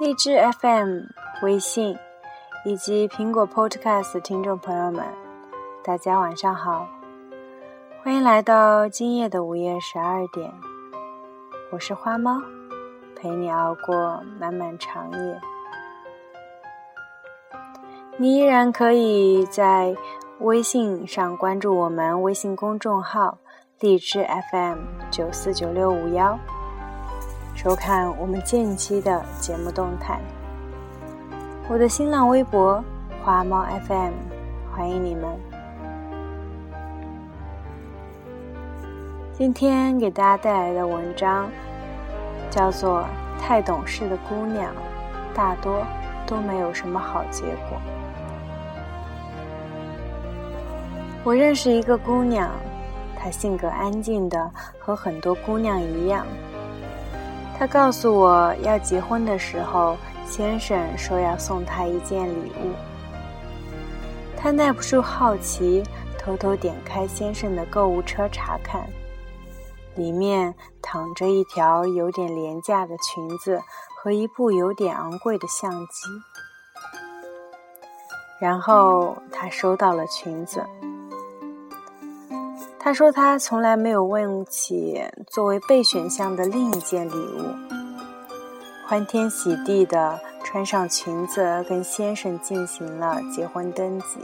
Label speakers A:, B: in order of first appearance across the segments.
A: 荔枝 FM、微信以及苹果 Podcast 听众朋友们，大家晚上好，欢迎来到今夜的午夜十二点，我是花猫，陪你熬过漫漫长夜。你依然可以在微信上关注我们微信公众号“荔枝 FM 九四九六五幺”，收看我们近期的节目动态。我的新浪微博“花猫 FM”，欢迎你们。今天给大家带来的文章叫做《太懂事的姑娘，大多都没有什么好结果》。我认识一个姑娘，她性格安静的和很多姑娘一样。她告诉我要结婚的时候，先生说要送她一件礼物。她耐不住好奇，偷偷点开先生的购物车查看，里面躺着一条有点廉价的裙子和一部有点昂贵的相机。然后她收到了裙子。他说：“他从来没有问起作为备选项的另一件礼物。”欢天喜地的穿上裙子，跟先生进行了结婚登记，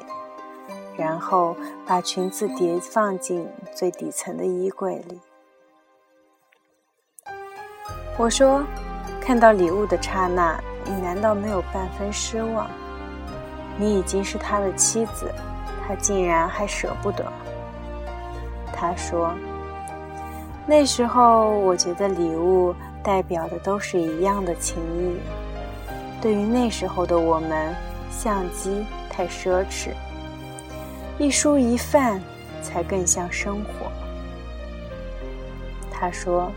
A: 然后把裙子叠放进最底层的衣柜里。我说：“看到礼物的刹那，你难道没有半分失望？你已经是他的妻子，他竟然还舍不得。”他说：“那时候，我觉得礼物代表的都是一样的情谊。对于那时候的我们，相机太奢侈，一蔬一饭才更像生活。”他说：“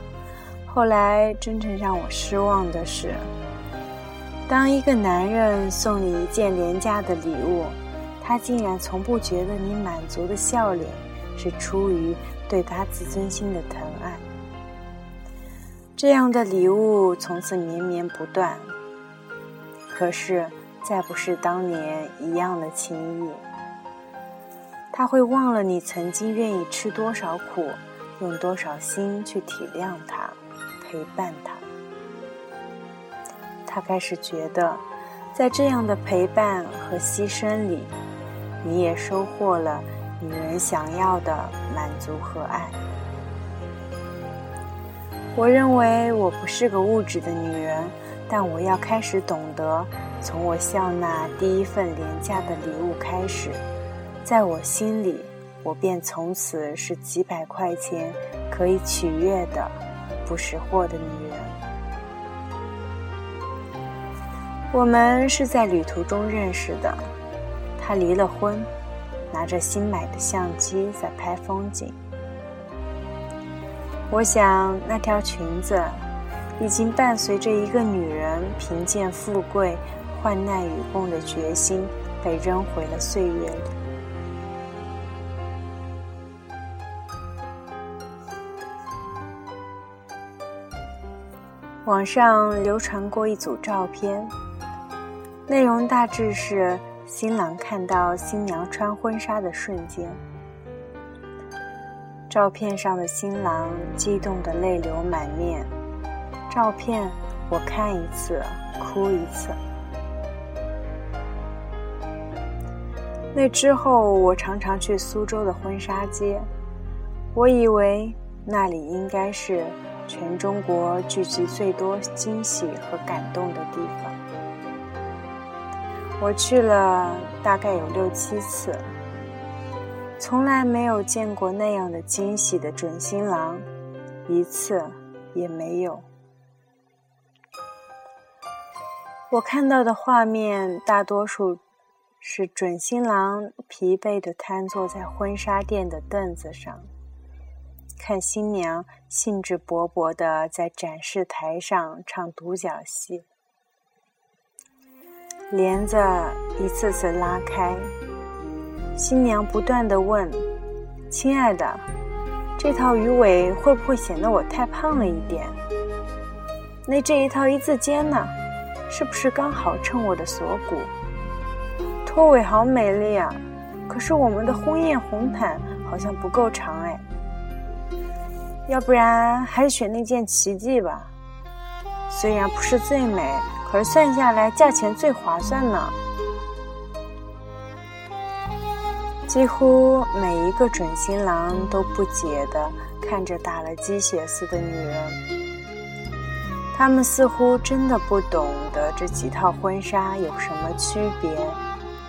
A: 后来真正让我失望的是，当一个男人送你一件廉价的礼物，他竟然从不觉得你满足的笑脸。”是出于对他自尊心的疼爱，这样的礼物从此绵绵不断。可是，再不是当年一样的情谊。他会忘了你曾经愿意吃多少苦，用多少心去体谅他，陪伴他。他开始觉得，在这样的陪伴和牺牲里，你也收获了。女人想要的满足和爱。我认为我不是个物质的女人，但我要开始懂得，从我笑纳第一份廉价的礼物开始，在我心里，我便从此是几百块钱可以取悦的不识货的女人。我们是在旅途中认识的，他离了婚。拿着新买的相机在拍风景，我想那条裙子已经伴随着一个女人贫贱富贵、患难与共的决心，被扔回了岁月里。网上流传过一组照片，内容大致是。新郎看到新娘穿婚纱的瞬间，照片上的新郎激动的泪流满面。照片我看一次哭一次。那之后，我常常去苏州的婚纱街，我以为那里应该是全中国聚集最多惊喜和感动的地方。我去了大概有六七次，从来没有见过那样的惊喜的准新郎，一次也没有。我看到的画面大多数是准新郎疲惫地瘫坐在婚纱店的凳子上，看新娘兴致勃勃地在展示台上唱独角戏。帘子一次次拉开，新娘不断的问：“亲爱的，这套鱼尾会不会显得我太胖了一点？那这一套一字肩呢？是不是刚好衬我的锁骨？拖尾好美丽啊！可是我们的婚宴红毯好像不够长哎。要不然还是选那件奇迹吧。虽然不是最美，而算下来价钱最划算呢。几乎每一个准新郎都不解地看着打了鸡血似的女人，他们似乎真的不懂得这几套婚纱有什么区别。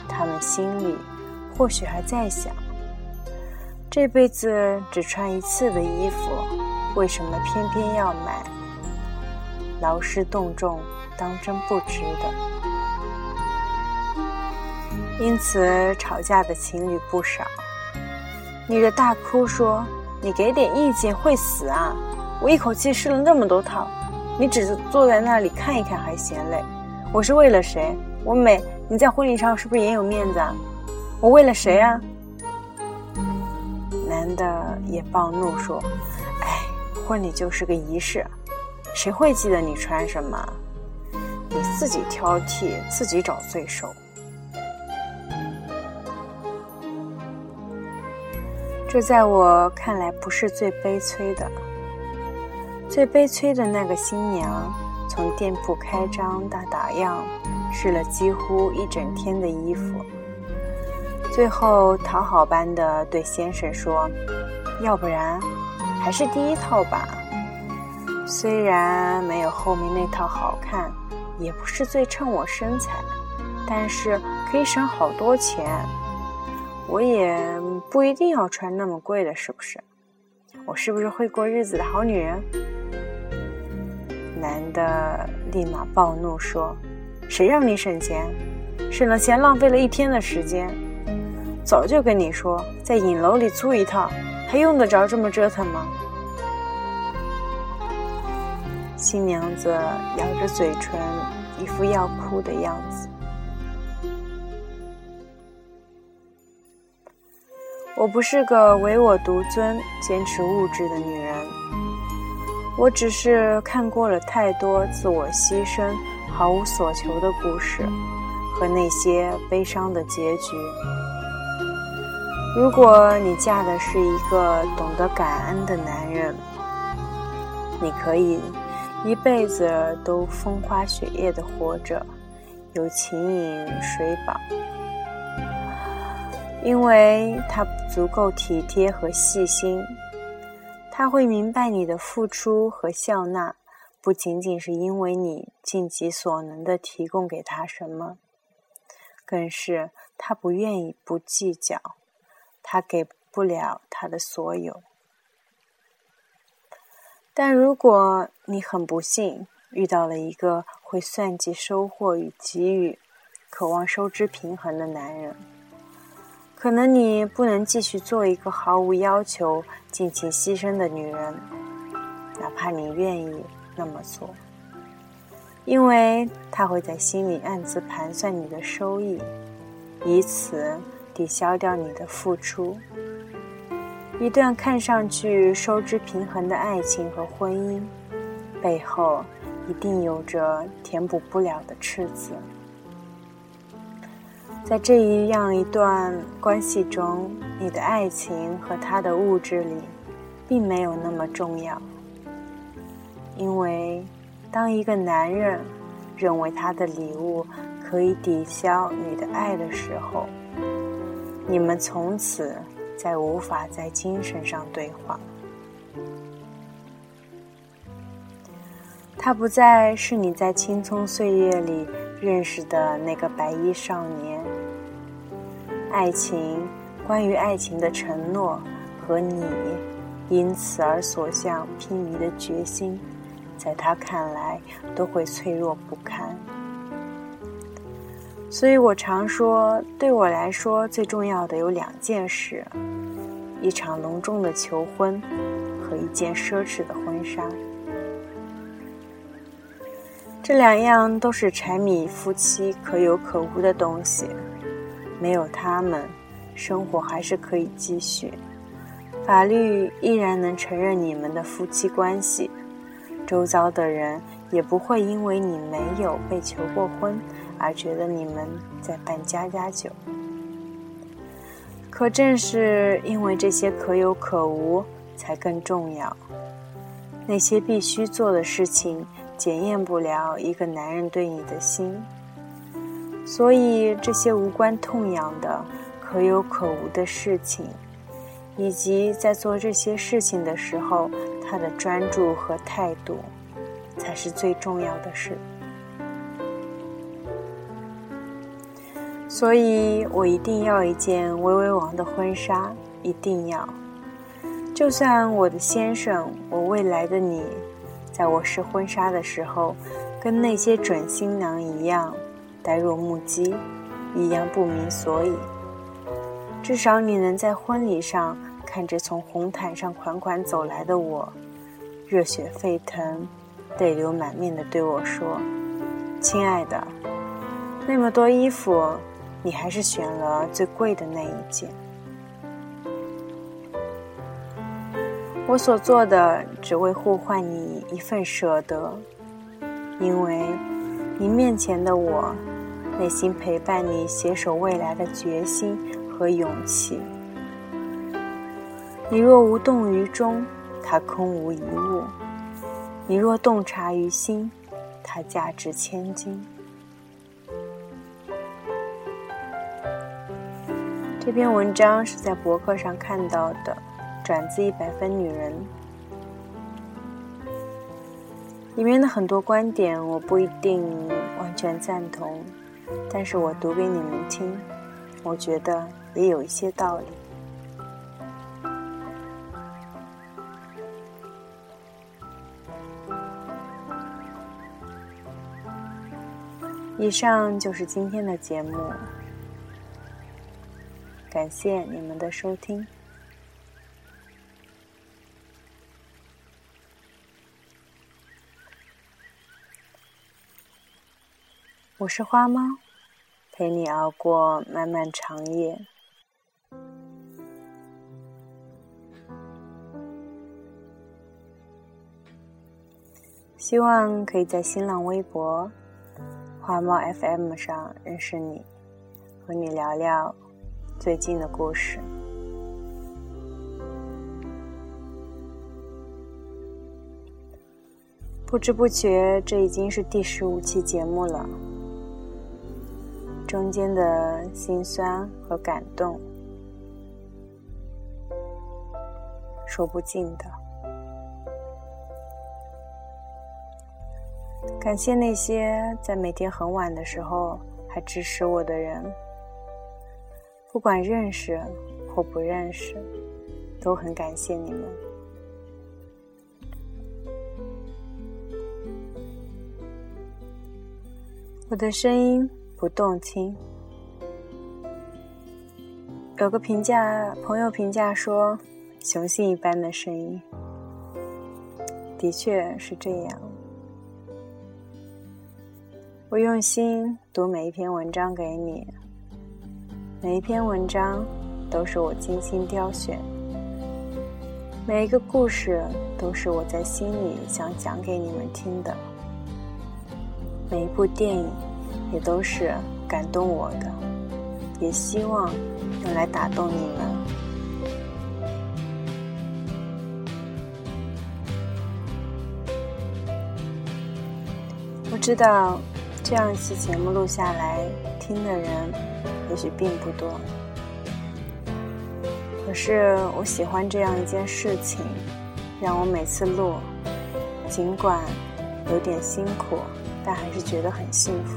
A: 他们心里或许还在想：这辈子只穿一次的衣服，为什么偏偏要买？劳师动众，当真不值得。因此，吵架的情侣不少。女的大哭说：“你给点意见会死啊！我一口气试了那么多套，你只是坐在那里看一看还嫌累。我是为了谁？我美，你在婚礼上是不是也有面子啊？我为了谁啊？”男的也暴怒说：“哎，婚礼就是个仪式，谁会记得你穿什么？自己挑剔，自己找罪受。”这在我看来不是最悲催的，最悲催的那个新娘，从店铺开张到打烊，试了几乎一整天的衣服，最后讨好般的对先生说：“要不然，还是第一套吧。虽然没有后面那套好看，也不是最衬我身材，但是可以省好多钱。”我也不一定要穿那么贵的，是不是？我是不是会过日子的好女人？男的立马暴怒说：“谁让你省钱？省了钱浪费了一天的时间。早就跟你说，在影楼里租一套，还用得着这么折腾吗？”新娘子咬着嘴唇，一副要哭的样子。我不是个唯我独尊、坚持物质的女人，我只是看过了太多自我牺牲、毫无所求的故事和那些悲伤的结局。如果你嫁的是一个懂得感恩的男人，你可以一辈子都风花雪月的活着，有情饮水饱。因为他足够体贴和细心，他会明白你的付出和笑纳，不仅仅是因为你尽己所能的提供给他什么，更是他不愿意不计较，他给不了他的所有。但如果你很不幸遇到了一个会算计收获与给予，渴望收支平衡的男人，可能你不能继续做一个毫无要求、尽情牺牲的女人，哪怕你愿意那么做，因为他会在心里暗自盘算你的收益，以此抵消掉你的付出。一段看上去收支平衡的爱情和婚姻，背后一定有着填补不了的赤字。在这一样一段关系中，你的爱情和他的物质里，并没有那么重要。因为，当一个男人认为他的礼物可以抵消你的爱的时候，你们从此再无法在精神上对话。他不再是你在青葱岁月里。认识的那个白衣少年，爱情，关于爱情的承诺和你因此而所向披靡的决心，在他看来都会脆弱不堪。所以我常说，对我来说最重要的有两件事：一场隆重的求婚和一件奢侈的婚纱。这两样都是柴米夫妻可有可无的东西，没有他们，生活还是可以继续，法律依然能承认你们的夫妻关系，周遭的人也不会因为你没有被求过婚而觉得你们在办家家酒。可正是因为这些可有可无，才更重要。那些必须做的事情，检验不了一个男人对你的心。所以，这些无关痛痒的、可有可无的事情，以及在做这些事情的时候，他的专注和态度，才是最重要的事。所以我一定要一件薇薇王的婚纱，一定要。就算我的先生，我未来的你，在我试婚纱的时候，跟那些准新娘一样。呆若木鸡，一样不明所以。至少你能在婚礼上看着从红毯上款款走来的我，热血沸腾、泪流满面的对我说：“亲爱的，那么多衣服，你还是选了最贵的那一件。”我所做的，只为互换你一份舍得，因为你面前的我。内心陪伴你携手未来的决心和勇气。你若无动于衷，它空无一物；你若洞察于心，它价值千金。这篇文章是在博客上看到的，转自《一百分女人》，里面的很多观点我不一定完全赞同。但是我读给你们听，我觉得也有一些道理。以上就是今天的节目，感谢你们的收听。我是花猫，陪你熬过漫漫长夜。希望可以在新浪微博“花猫 FM” 上认识你，和你聊聊最近的故事。不知不觉，这已经是第十五期节目了。中间的心酸和感动，说不尽的。感谢那些在每天很晚的时候还支持我的人，不管认识或不认识，都很感谢你们。我的声音。不动听。有个评价，朋友评价说：“雄性一般的声音。”的确是这样。我用心读每一篇文章给你，每一篇文章都是我精心挑选，每一个故事都是我在心里想讲给你们听的，每一部电影。也都是感动我的，也希望用来打动你们。我知道这样一期节目录下来听的人也许并不多，可是我喜欢这样一件事情，让我每次录，尽管有点辛苦，但还是觉得很幸福。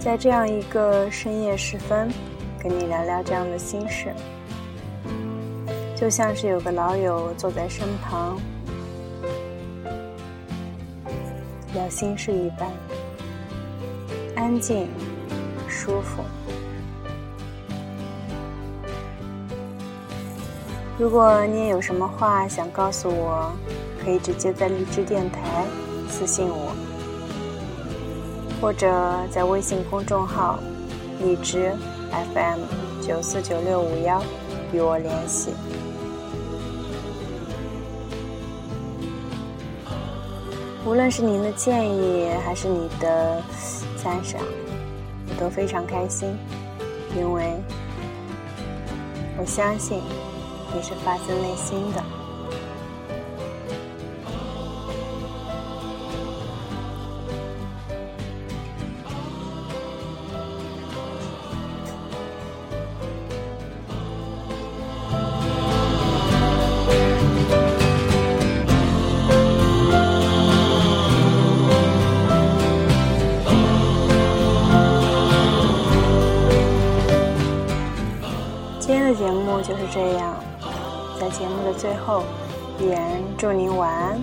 A: 在这样一个深夜时分，跟你聊聊这样的心事，就像是有个老友坐在身旁，聊心事一般，安静、舒服。如果你也有什么话想告诉我，可以直接在荔枝电台私信我。或者在微信公众号“荔枝 FM 九四九六五幺”与我联系。无论是您的建议还是你的赞赏，我都非常开心，因为我相信你是发自内心的。这样，在节目的最后，依然祝您晚安。